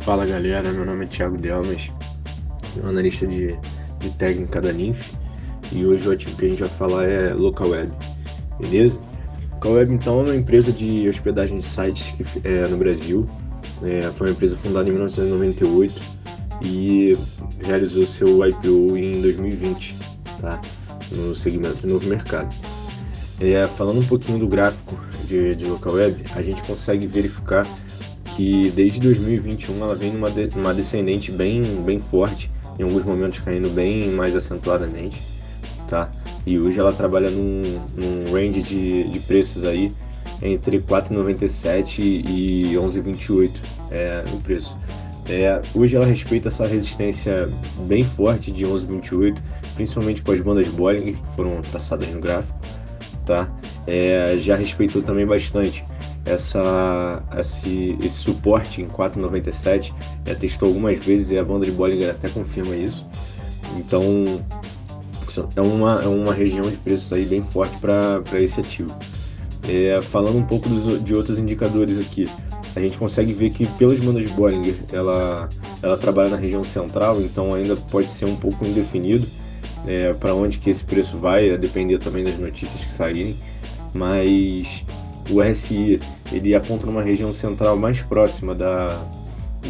Fala galera, meu nome é Thiago Delmas, analista de, de técnica da Linf e hoje o ativo que a gente vai falar é LocalWeb, beleza? LocalWeb então é uma empresa de hospedagem de sites que, é, no Brasil, é, foi uma empresa fundada em 1998 e realizou seu IPO em 2020, tá? no segmento de novo mercado. É, falando um pouquinho do gráfico de, de LocalWeb, a gente consegue verificar que desde 2021 ela vem numa, de, descendente bem, bem forte, em alguns momentos caindo bem mais acentuadamente, tá? E hoje ela trabalha num, num range de, de preços aí entre 4,97 e 11,28 é, no preço. É, hoje ela respeita essa resistência bem forte de 11,28, principalmente com as bandas Bollinger que foram traçadas no gráfico, tá? É, já respeitou também bastante essa, esse, esse suporte em 4,97. Já testou algumas vezes e a banda de Bollinger até confirma isso. Então é uma, é uma região de preços aí bem forte para esse ativo. É, falando um pouco dos, de outros indicadores aqui, a gente consegue ver que pelas bandas de Bollinger ela, ela trabalha na região central, então ainda pode ser um pouco indefinido é, para onde que esse preço vai, a depender também das notícias que saírem, mas o RSI ele aponta numa região central mais próxima da,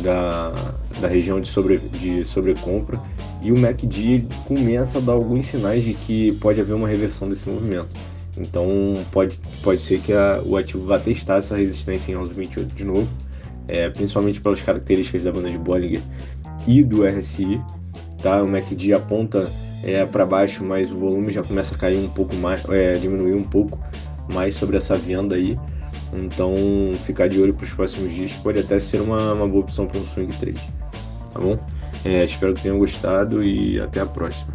da, da região de, sobre, de sobrecompra e o MACD começa a dar alguns sinais de que pode haver uma reversão desse movimento. Então pode, pode ser que a, o ativo vá testar essa resistência em 11,28 de novo, é, principalmente pelas características da banda de Bollinger e do RSI. Tá? O MACD aponta é, para baixo, mas o volume já começa a cair um pouco mais, é, diminuir um pouco mais sobre essa venda aí. Então, ficar de olho para os próximos dias pode até ser uma, uma boa opção para um swing trade. Tá bom? É, espero que tenham gostado e até a próxima.